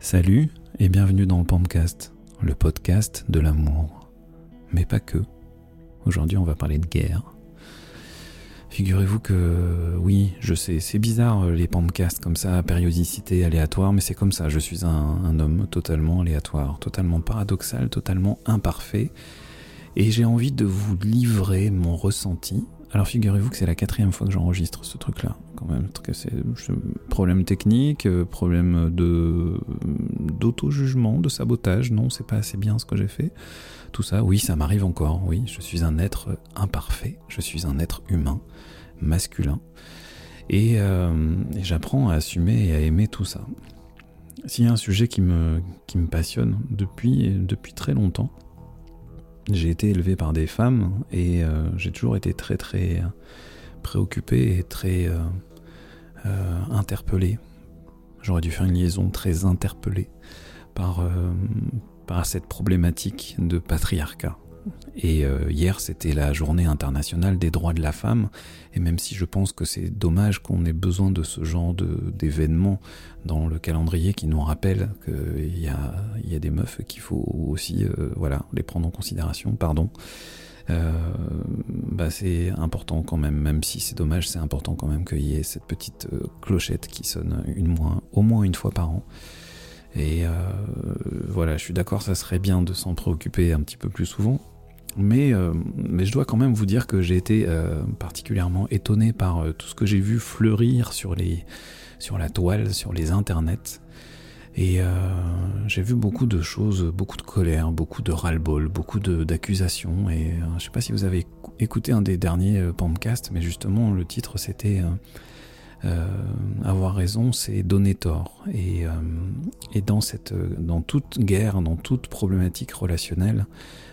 Salut et bienvenue dans le Pampcast, le podcast de l'amour. Mais pas que. Aujourd'hui, on va parler de guerre. Figurez-vous que, oui, je sais, c'est bizarre les Pampcasts comme ça, périodicité aléatoire, mais c'est comme ça. Je suis un, homme totalement aléatoire, totalement paradoxal, totalement imparfait. Et j'ai envie de vous livrer mon ressenti alors figurez-vous que c'est la quatrième fois que j'enregistre ce truc-là, quand même. Problème technique, euh, problème de d'auto-jugement, de sabotage. Non, c'est pas assez bien ce que j'ai fait. Tout ça, oui, ça m'arrive encore. Oui, je suis un être imparfait. Je suis un être humain, masculin, et, euh, j'apprends à assumer et à aimer tout ça. S'il y a un sujet qui me qui me passionne depuis depuis très longtemps, j'ai été élevé par des femmes et euh, j'ai toujours été très très préoccupé et très euh, interpellé. J'aurais dû faire une liaison très interpellé par, par cette problématique de patriarcat. Et euh, hier, c'était la journée internationale des droits de la femme. Et même si je pense que c'est dommage qu'on ait besoin de ce genre d'événements dans le calendrier qui nous rappelle qu'il y a, y a des meufs qu'il faut aussi euh, voilà, les prendre en considération, pardon. Euh, bah c'est important quand même, même si c'est dommage, c'est important quand même qu'il y ait cette petite clochette qui sonne une moins, au moins une fois par an. Et voilà, je suis d'accord, ça serait bien de s'en préoccuper un petit peu plus souvent. Mais, euh, mais je dois quand même vous dire que j'ai été euh, particulièrement étonné par euh, tout ce que j'ai vu fleurir sur, les, sur la toile, sur les internets. Et j'ai vu beaucoup de choses, beaucoup de colère, beaucoup de ras-le-bol, beaucoup d'accusations. Et je sais pas si vous avez écouté un des derniers podcasts, mais justement le titre c'était avoir raison, c'est donner tort. Et, et dans, cette, dans toute guerre, dans toute problématique relationnelle,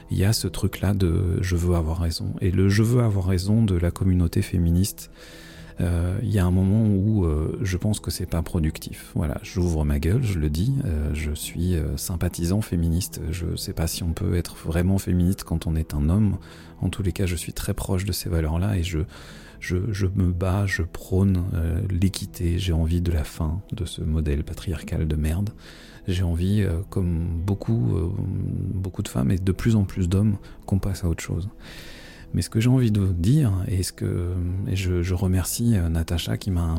il y a ce truc-là de je veux avoir raison. Et le je veux avoir raison de la communauté féministe, euh, il y a un moment où euh, je pense que c'est pas productif. Voilà, j'ouvre ma gueule, je le dis, euh, je suis sympathisant féministe. Je sais pas si on peut être vraiment féministe quand on est un homme. En tous les cas, je suis très proche de ces valeurs-là et je, je, je, me bats, je prône l'équité. J'ai envie de la fin de ce modèle patriarcal de merde j'ai envie, euh, comme beaucoup, euh, beaucoup de femmes et de plus en plus d'hommes, qu'on passe à autre chose. Mais ce que j'ai envie de dire, et, ce que, je, remercie euh, Natacha qui m'a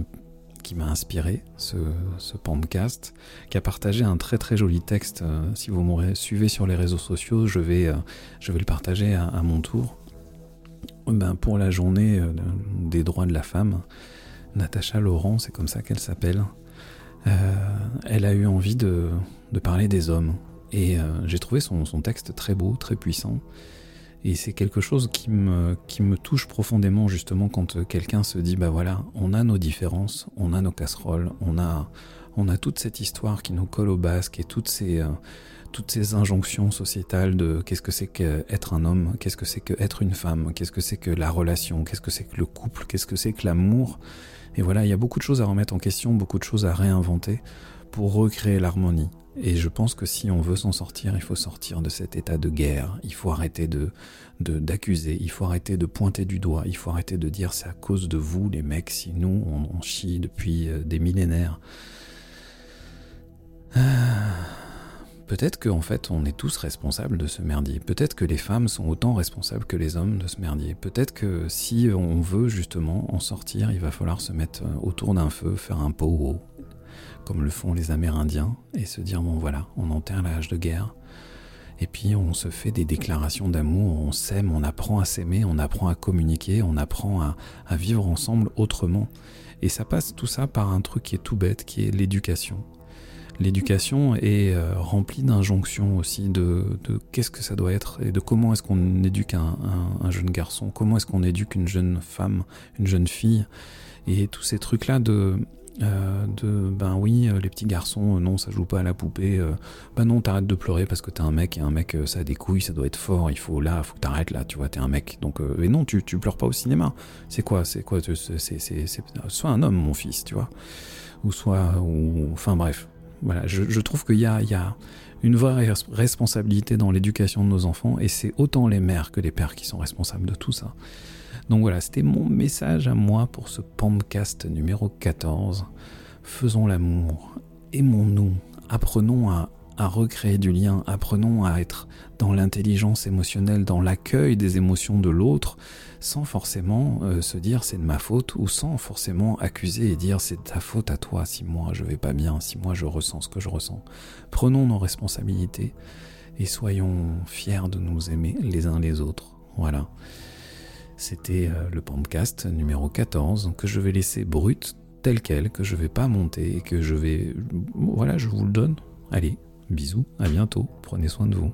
qui m'a inspiré ce, ce podcast, qui a partagé un très très joli texte. Si vous me suivez sur les réseaux sociaux, je vais, je vais le partager à, mon tour. Ben, pour la journée des droits de la femme, Natacha Laurent, c'est comme ça qu'elle s'appelle, euh, elle a eu envie de, parler des hommes. Et euh, j'ai trouvé son, texte très beau, très puissant. Et c'est quelque chose qui me, touche profondément justement quand quelqu'un se dit, bah voilà, on a nos différences, on a nos casseroles, on a, on a toute cette histoire qui nous colle au basque et toutes ces, euh, toutes ces injonctions sociétales de qu'est-ce que c'est qu'être un homme, qu'est-ce que c'est qu'être une femme, qu'est-ce que c'est que la relation, qu'est-ce que c'est que le couple, qu'est-ce que c'est que l'amour. Et voilà, il y a beaucoup de choses à remettre en question, beaucoup de choses à réinventer pour recréer l'harmonie. Et je pense que si on veut s'en sortir, il faut sortir de cet état de guerre. Il faut arrêter de d'accuser. il faut arrêter de pointer du doigt. Il faut arrêter de dire c'est à cause de vous, les mecs, si nous on, chie depuis euh, des millénaires. Ah. Peut-être qu'en fait on est tous responsables de ce merdier. Peut-être que les femmes sont autant responsables que les hommes de ce merdier. Peut-être que si on veut justement en sortir, il va falloir se mettre euh, autour d'un feu, faire un pot comme le font les Amérindiens, et se dire bon voilà, on enterre l'âge de guerre. Et puis on se fait des déclarations d'amour, on s'aime, on apprend à s'aimer, on apprend à communiquer, on apprend à, vivre ensemble autrement. Et ça passe tout ça par un truc qui est tout bête, qui est l'éducation l'éducation est euh, remplie d'injonctions aussi de, qu'est-ce que ça doit être et de comment est-ce qu'on éduque un, jeune garçon, comment est-ce qu'on éduque une jeune femme, une jeune fille, et tous ces trucs-là de, euh, de ben oui, euh, les petits garçons, non, ça joue pas à la poupée, ben non, t'arrêtes de pleurer parce que t'es un mec, et un mec, ça a des couilles, ça doit être fort, il faut là, faut que t'arrêtes là, tu vois, t'es un mec. Donc, et non, tu, tu pleures pas au cinéma. C'est quoi, c'est quoi, c'est, soit un homme, mon fils, tu vois, ou soit, ou, enfin bref, voilà, je, trouve qu'il y a, une vraie responsabilité dans l'éducation de nos enfants, et c'est autant les mères que les pères qui sont responsables de tout ça. Donc voilà, c'était mon message à moi pour ce podcast numéro 14. Faisons l'amour, aimons-nous, apprenons à, à recréer du lien, apprenons à être dans l'intelligence émotionnelle, dans l'accueil des émotions de l'autre, sans forcément euh, se dire c'est de ma faute, ou sans forcément accuser et dire c'est ta faute à toi si moi je vais pas bien, si moi je ressens ce que je ressens. Prenons nos responsabilités et soyons fiers de nous aimer les uns les autres. Voilà. C'était euh, le podcast numéro 14 que je vais laisser brut tel quel, que je vais pas monter et que je vais... Voilà, je vous le donne. Allez, bisous, à bientôt, prenez soin de vous.